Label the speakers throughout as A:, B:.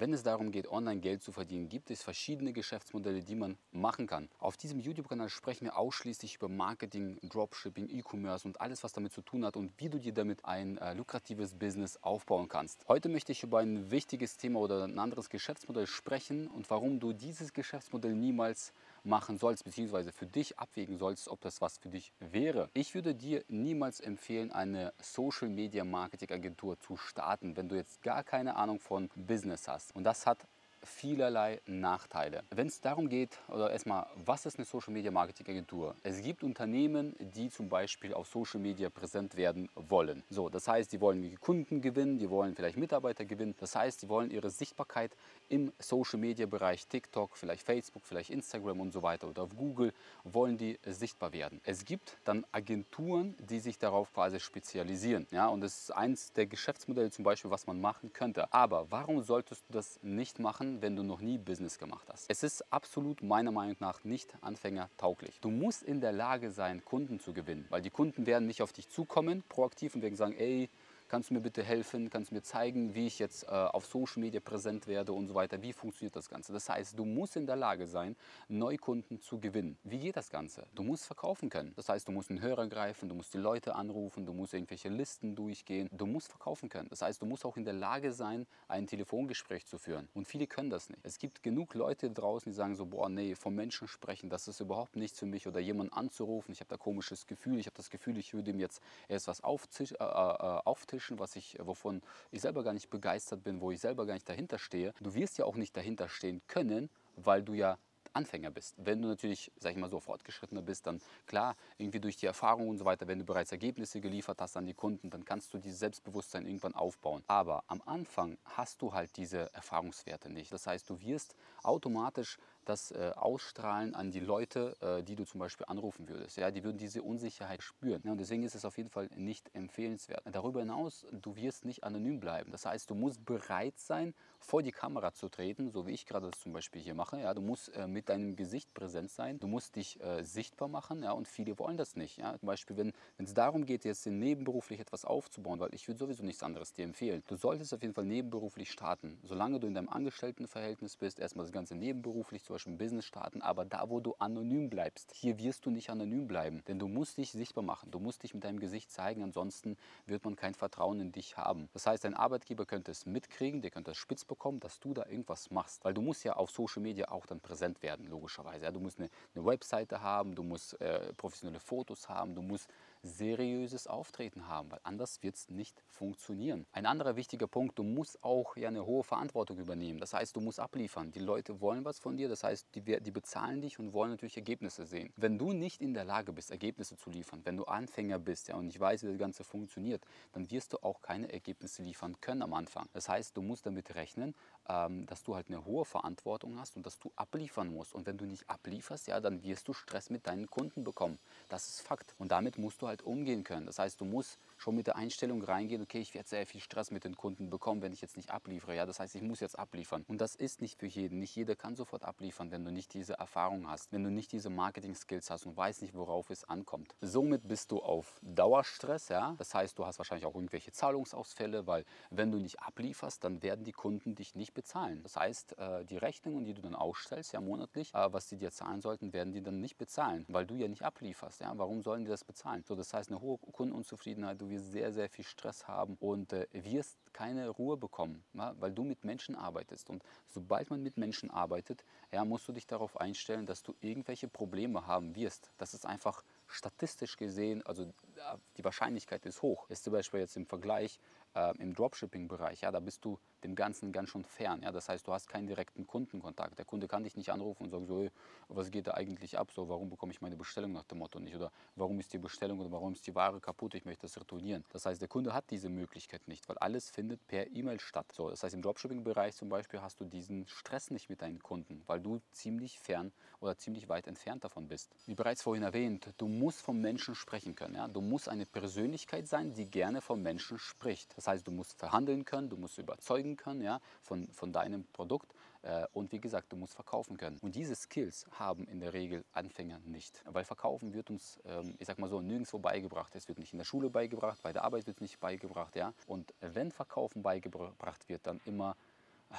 A: wenn es darum geht, online Geld zu verdienen, gibt es verschiedene Geschäftsmodelle, die man machen kann. Auf diesem YouTube-Kanal sprechen wir ausschließlich über Marketing, Dropshipping, E-Commerce und alles, was damit zu tun hat und wie du dir damit ein äh, lukratives Business aufbauen kannst. Heute möchte ich über ein wichtiges Thema oder ein anderes Geschäftsmodell sprechen und warum du dieses Geschäftsmodell niemals machen sollst, beziehungsweise für dich abwägen sollst, ob das was für dich wäre. Ich würde dir niemals empfehlen, eine Social Media Marketing Agentur zu starten, wenn du jetzt gar keine Ahnung von Business hast. Und das hat vielerlei Nachteile. Wenn es darum geht, oder erstmal, was ist eine Social Media Marketing Agentur? Es gibt Unternehmen, die zum Beispiel auf Social Media präsent werden wollen. So, das heißt, die wollen Kunden gewinnen, die wollen vielleicht Mitarbeiter gewinnen. Das heißt, die wollen ihre Sichtbarkeit im Social Media Bereich TikTok, vielleicht Facebook, vielleicht Instagram und so weiter oder auf Google wollen die sichtbar werden. Es gibt dann Agenturen, die sich darauf quasi spezialisieren. Ja, und das ist eins der Geschäftsmodelle zum Beispiel, was man machen könnte. Aber warum solltest du das nicht machen? Wenn du noch nie Business gemacht hast. Es ist absolut meiner Meinung nach nicht anfängertauglich. Du musst in der Lage sein, Kunden zu gewinnen, weil die Kunden werden nicht auf dich zukommen, proaktiv und werden sagen, ey, kannst du mir bitte helfen, kannst du mir zeigen, wie ich jetzt äh, auf Social Media präsent werde und so weiter, wie funktioniert das Ganze. Das heißt, du musst in der Lage sein, Neukunden zu gewinnen. Wie geht das Ganze? Du musst verkaufen können. Das heißt, du musst einen Hörer greifen, du musst die Leute anrufen, du musst irgendwelche Listen durchgehen, du musst verkaufen können. Das heißt, du musst auch in der Lage sein, ein Telefongespräch zu führen. Und viele können das nicht. Es gibt genug Leute draußen, die sagen so, boah, nee, vom Menschen sprechen, das ist überhaupt nichts für mich oder jemanden anzurufen, ich habe da komisches Gefühl, ich habe das Gefühl, ich würde ihm jetzt erst was auftischen, äh, äh, auftischen auftischen, was ich, wovon ich selber gar nicht begeistert bin, wo ich selber gar nicht dahinter stehe. Du wirst ja auch nicht dahinter stehen können, weil du ja Anfänger bist. Wenn du natürlich, sag ich mal so, fortgeschrittener bist, dann klar, irgendwie durch die Erfahrung und so weiter, wenn du bereits Ergebnisse geliefert hast an die Kunden, dann kannst du dieses Selbstbewusstsein irgendwann aufbauen. Aber am Anfang hast du halt diese Erfahrungswerte nicht. Das heißt, du wirst automatisch das äh, ausstrahlen an die Leute, äh, die du zum Beispiel anrufen würdest. Ja, die würden diese Unsicherheit spüren. Ja, und deswegen ist es auf jeden Fall nicht empfehlenswert. Darüber hinaus, du wirst nicht anonym bleiben. Das heißt, du musst bereit sein, vor die Kamera zu treten, so wie ich gerade das zum Beispiel hier mache. Ja, du musst äh, mit deinem Gesicht präsent sein. Du musst dich äh, sichtbar machen. Ja, und viele wollen das nicht. Ja. Zum Beispiel, wenn es darum geht, jetzt nebenberuflich etwas aufzubauen, weil ich würde sowieso nichts anderes dir empfehlen. Du solltest auf jeden Fall nebenberuflich starten. Solange du in deinem Angestelltenverhältnis bist, erstmal das Ganze nebenberuflich zu Ein Business starten, aber da, wo du anonym bleibst, hier wirst du nicht anonym bleiben, denn du musst dich sichtbar machen, du musst dich mit deinem Gesicht zeigen, ansonsten wird man kein Vertrauen in dich haben. Das heißt, dein Arbeitgeber könnte es mitkriegen, der könnte es spitz bekommen, dass du da irgendwas machst, weil du musst ja auf Social Media auch dann präsent werden, logischerweise. Ja, du musst eine, eine Webseite haben, du musst äh, professionelle Fotos haben, du musst seriöses Auftreten haben, weil anders wird es nicht funktionieren. Ein anderer wichtiger Punkt, du musst auch ja eine hohe Verantwortung übernehmen. Das heißt, du musst abliefern. Die Leute wollen was von dir, das heißt, die, die bezahlen dich und wollen natürlich Ergebnisse sehen. Wenn du nicht in der Lage bist, Ergebnisse zu liefern, wenn du Anfänger bist ja, und nicht weißt, wie das Ganze funktioniert, dann wirst du auch keine Ergebnisse liefern können am Anfang. Das heißt, du musst damit rechnen, dass du halt eine hohe Verantwortung hast und dass du abliefern musst. Und wenn du nicht ablieferst, ja, dann wirst du Stress mit deinen Kunden bekommen. Das ist Fakt. Und damit musst du halt umgehen können. Das heißt, du musst schon mit der Einstellung reingehen, okay, ich werde sehr viel Stress mit den Kunden bekommen, wenn ich jetzt nicht abliefere. Ja, das heißt, ich muss jetzt abliefern. Und das ist nicht für jeden. Nicht jeder kann sofort abliefern, wenn du nicht diese Erfahrung hast, wenn du nicht diese Marketing-Skills hast und weißt nicht, worauf es ankommt. Somit bist du auf Dauerstress. Ja? Das heißt, du hast wahrscheinlich auch irgendwelche Zahlungsausfälle, weil wenn du nicht ablieferst, dann werden die Kunden dich nicht bezahlen. Das heißt, äh, die Rechnungen, die du dann ausstellst, ja monatlich, äh, was die dir zahlen sollten, werden die dann nicht bezahlen, weil du ja nicht ablieferst. Ja? Warum sollen die das bezahlen? So, das heißt, eine hohe Kundenunzufriedenheit, wirst sehr, sehr viel Stress haben und äh, wirst keine Ruhe bekommen, ja? weil du mit Menschen arbeitest. Und sobald man mit Menschen arbeitet, ja, musst du dich darauf einstellen, dass du irgendwelche Probleme haben wirst. Das ist einfach statistisch gesehen, also die Wahrscheinlichkeit ist hoch. Ist zum Beispiel jetzt im Vergleich äh, im Dropshipping-Bereich, ja, da bist du dem Ganzen ganz schön fern. Ja, das heißt, du hast keinen direkten Kundenkontakt. Der Kunde kann dich nicht anrufen und sagen, so, was geht da eigentlich ab? So, warum bekomme ich meine Bestellung nach dem Motto nicht? Oder warum ist die Bestellung oder warum ist die Ware kaputt? Ich möchte das retournieren. Das heißt, der Kunde hat diese Möglichkeit nicht, weil alles findet per E-Mail statt. So, das heißt, im Dropshipping-Bereich zum Beispiel hast du diesen Stress nicht mit deinen Kunden, weil du ziemlich fern oder ziemlich weit entfernt davon bist. Wie bereits vorhin erwähnt, du musst vom Menschen sprechen können. Ja? Du musst eine Persönlichkeit sein, die gerne vom Menschen spricht. Das heißt, du musst verhandeln können, du musst überzeugen können ja, von, von deinem Produkt äh, und wie gesagt, du musst verkaufen können. Und diese Skills haben in der Regel Anfänger nicht, weil Verkaufen wird uns, ähm, ich sag mal so, nirgendwo beigebracht. Es wird nicht in der Schule beigebracht, bei der Arbeit wird es nicht beigebracht. Ja? Und wenn Verkaufen beigebracht wird, dann immer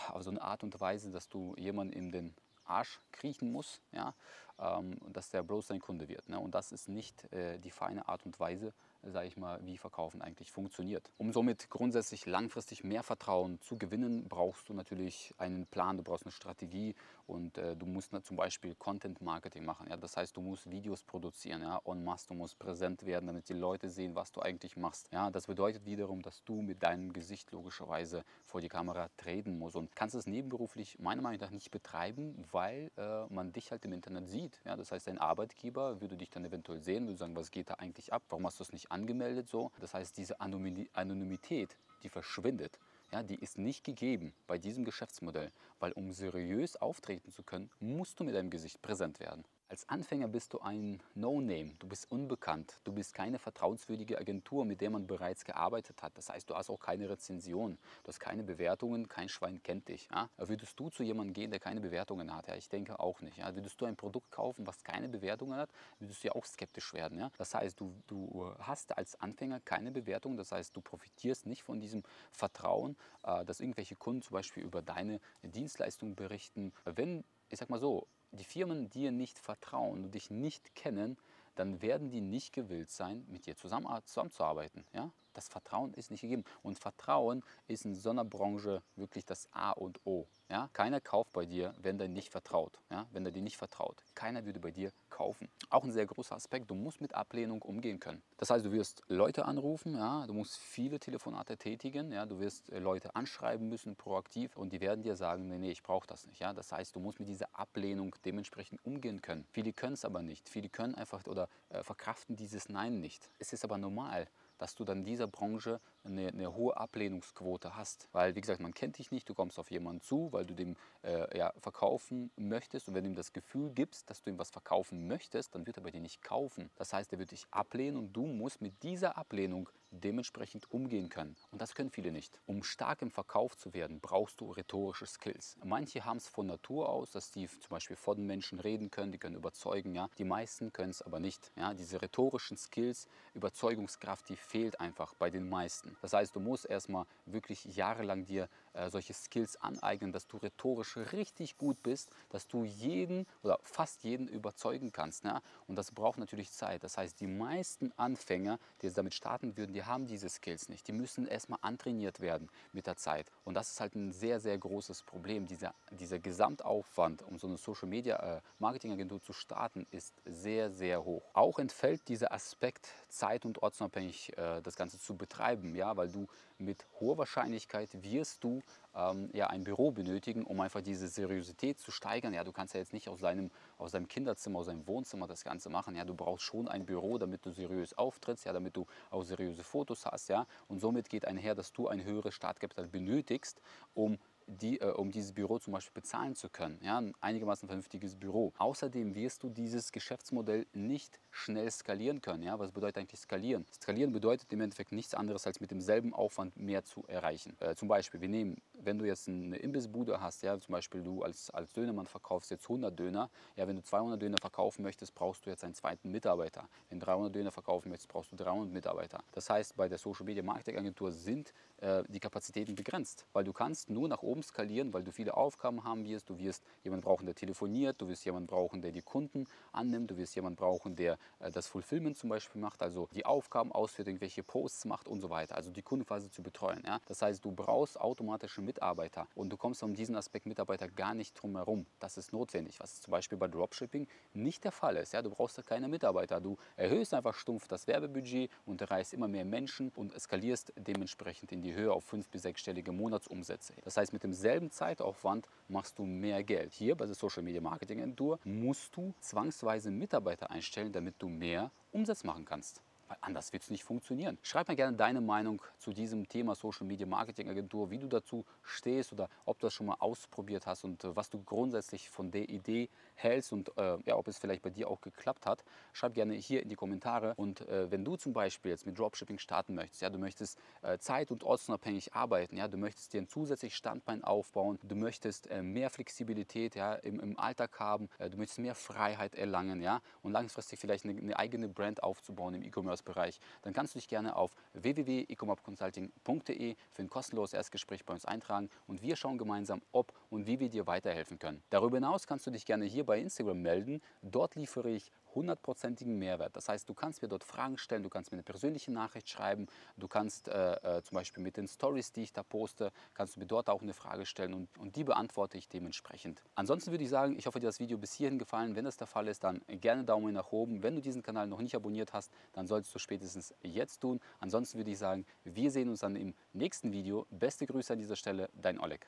A: auf so eine Art und Weise, dass du jemanden in den Arsch kriechen musst, ja, ähm, dass der bloß dein Kunde wird. Ne? Und das ist nicht äh, die feine Art und Weise, sage ich mal, wie Verkaufen eigentlich funktioniert. Um somit grundsätzlich langfristig mehr Vertrauen zu gewinnen, brauchst du natürlich einen Plan, du brauchst eine Strategie und äh, du musst ne, zum Beispiel Content Marketing machen. Ja? Das heißt, du musst Videos produzieren, ja? en masse, du musst präsent werden, damit die Leute sehen, was du eigentlich machst. Ja? Das bedeutet wiederum, dass du mit deinem Gesicht logischerweise vor die Kamera treten musst und kannst es nebenberuflich meiner Meinung nach nicht betreiben, weil äh, man dich halt im Internet sieht. Ja? Das heißt, dein Arbeitgeber würde dich dann eventuell sehen, würde sagen, was geht da eigentlich ab, warum hast du es nicht angemeldet so. Das heißt, diese Anonymität, die verschwindet. Ja, die ist nicht gegeben bei diesem Geschäftsmodell, weil um seriös auftreten zu können, musst du mit deinem Gesicht präsent werden. Als Anfänger bist du ein No-Name, du bist unbekannt, du bist keine vertrauenswürdige Agentur, mit der man bereits gearbeitet hat. Das heißt, du hast auch keine Rezension, du hast keine Bewertungen, kein Schwein kennt dich. Ja? Würdest du zu jemandem gehen, der keine Bewertungen hat? Ja, ich denke auch nicht. Ja? Würdest du ein Produkt kaufen, was keine Bewertungen hat, würdest du ja auch skeptisch werden. Ja? Das heißt, du, du hast als Anfänger keine Bewertung, das heißt, du profitierst nicht von diesem Vertrauen, äh, dass irgendwelche Kunden zum Beispiel über deine Dienstleistung berichten. Wenn, ich sag mal so, die Firmen dir nicht vertrauen und dich nicht kennen, dann werden die nicht gewillt sein, mit dir zusammen, zusammenzuarbeiten. Ja? Das Vertrauen ist nicht gegeben. Und Vertrauen ist in so einer Branche wirklich das A und O. Ja? Keiner kauft bei dir, wenn er nicht vertraut. Ja? Wenn er dir nicht vertraut. Keiner würde bei dir kaufen. Auch ein sehr großer Aspekt, du musst mit Ablehnung umgehen können. Das heißt, du wirst Leute anrufen, ja? du musst viele Telefonate tätigen, ja? du wirst äh, Leute anschreiben müssen, proaktiv, und die werden dir sagen, nee, nee, ich brauche das nicht. Ja? Das heißt, du musst mit dieser Ablehnung dementsprechend umgehen können. Viele können es aber nicht. Viele können einfach oder äh, verkraften dieses Nein nicht. Es ist aber normal dass du dann dieser Branche eine, eine, hohe Ablehnungsquote hast. Weil, wie gesagt, man kennt dich nicht, du kommst auf jemanden zu, weil du dem äh, ja, verkaufen möchtest und wenn du ihm das Gefühl gibst, dass du ihm was verkaufen möchtest, dann wird er bei dir nicht kaufen. Das heißt, er wird dich ablehnen und du musst mit dieser Ablehnung dementsprechend umgehen können. Und das können viele nicht. Um stark im Verkauf zu werden, brauchst du rhetorische Skills. Manche haben es von Natur aus, dass die zum Beispiel vor den Menschen reden können, die können überzeugen. Ja? Die meisten können es aber nicht. Ja? Diese rhetorischen Skills, Überzeugungskraft, die fehlt einfach bei den meisten. Das heißt, du musst erstmal wirklich jahrelang dir äh, solche Skills aneignen, dass du rhetorisch richtig gut bist, dass du jeden oder fast jeden überzeugen kannst. Ja? Und das braucht natürlich Zeit. Das heißt, die meisten Anfänger, die jetzt damit starten würden, die haben diese Skills nicht. Die müssen erstmal antrainiert werden mit der Zeit. Und das ist halt ein sehr, sehr großes Problem. Dieser, dieser Gesamtaufwand, um so eine Social Media äh, Marketing Agentur zu starten, ist sehr, sehr hoch. Auch entfällt dieser Aspekt, zeit- und ortsunabhängig äh, das Ganze zu betreiben, ja, weil du mit hoher Wahrscheinlichkeit wirst du ähm, ja, ein Büro benötigen, um einfach diese Seriosität zu steigern. Ja, du kannst ja jetzt nicht aus deinem, aus deinem Kinderzimmer, aus deinem Wohnzimmer das Ganze machen. Ja, du brauchst schon ein Büro, damit du seriös auftrittst, ja, damit du auch seriöse Fotos hast. Ja, und somit geht einher, dass du ein höheres Startkapital benötigst, um die, äh, um dieses Büro zum Beispiel bezahlen zu können. Ja, ein einigermaßen vernünftiges Büro. Außerdem wirst du dieses Geschäftsmodell nicht schnell skalieren können. Ja? Was bedeutet eigentlich skalieren? Skalieren bedeutet im Endeffekt nichts anderes, als mit demselben Aufwand mehr zu erreichen. Äh, zum Beispiel, wir nehmen, wenn du jetzt eine Imbissbude hast, ja, zum Beispiel du als, als Dönermann verkaufst jetzt 100 Döner, ja, wenn du 200 Döner verkaufen möchtest, brauchst du jetzt einen zweiten Mitarbeiter. Wenn du 300 Döner verkaufen möchtest, brauchst du 300 Mitarbeiter. Das heißt, bei der Social Media Marketing Agentur sind äh, die Kapazitäten begrenzt, weil du kannst nur nach oben skalieren, weil du viele Aufgaben haben wirst. Du wirst jemanden brauchen, der telefoniert, du wirst jemanden brauchen, der die Kunden annimmt, du wirst jemanden brauchen, der äh, das Fulfillment zum Beispiel macht, also die Aufgaben ausführt, irgendwelche Posts macht und so weiter, also die Kunden quasi zu betreuen. Ja? Das heißt, du brauchst automatische Mitarbeiter und du kommst um diesen Aspekt Mitarbeiter gar nicht drum herum. Das ist notwendig, was zum Beispiel bei Dropshipping nicht der Fall ist. Ja? Du brauchst da keine Mitarbeiter, du erhöhst einfach stumpf das Werbebudget und erreichst immer mehr Menschen und eskalierst dementsprechend in die Höhe auf fünf- bis sechsstellige Monatsumsätze. Das heißt, mit demselben Zeitaufwand machst du mehr Geld. Hier bei der Social Media Marketing Agentur musst du zwangsweise Mitarbeiter einstellen, damit du mehr Umsatz machen kannst. Weil anders wird es nicht funktionieren. Schreib mir gerne deine Meinung zu diesem Thema Social Media Marketing Agentur, wie du dazu stehst oder ob du das schon mal ausprobiert hast und äh, was du grundsätzlich von der Idee hältst und äh, ja, ob es vielleicht bei dir auch geklappt hat. Schreib gerne hier in die Kommentare. Und äh, wenn du zum Beispiel jetzt mit Dropshipping starten möchtest, ja, du möchtest äh, zeit- und ortsunabhängig arbeiten, ja, du möchtest dir ein zusätzliches Standbein aufbauen, du möchtest äh, mehr Flexibilität ja, im, im Alltag haben, du möchtest mehr Freiheit erlangen ja, und langfristig vielleicht eine, eine eigene Brand aufzubauen im E-Commerce E-Commerce-Bereich, dann kannst du dich gerne auf www.ecomopconsulting.de für ein kostenloses Erstgespräch bei uns eintragen und wir schauen gemeinsam, ob und wie wir dir weiterhelfen können. Darüber hinaus kannst du dich gerne hier bei Instagram melden. Dort liefere ich hundertprozentigen Mehrwert. Das heißt, du kannst mir dort Fragen stellen, du kannst mir eine persönliche Nachricht schreiben, du kannst äh, äh, zum Beispiel mit den Stories, die ich da poste, kannst du mir dort auch eine Frage stellen und, und die beantworte ich dementsprechend. Ansonsten würde ich sagen, ich hoffe, dir das Video bis hierhin gefallen. Wenn das der Fall ist, dann gerne Daumen nach oben. Wenn du diesen Kanal noch nicht abonniert hast, dann solltest du spätestens jetzt tun. Ansonsten würde ich sagen, wir sehen uns dann im nächsten Video. Beste Grüße an dieser Stelle, dein Oleg.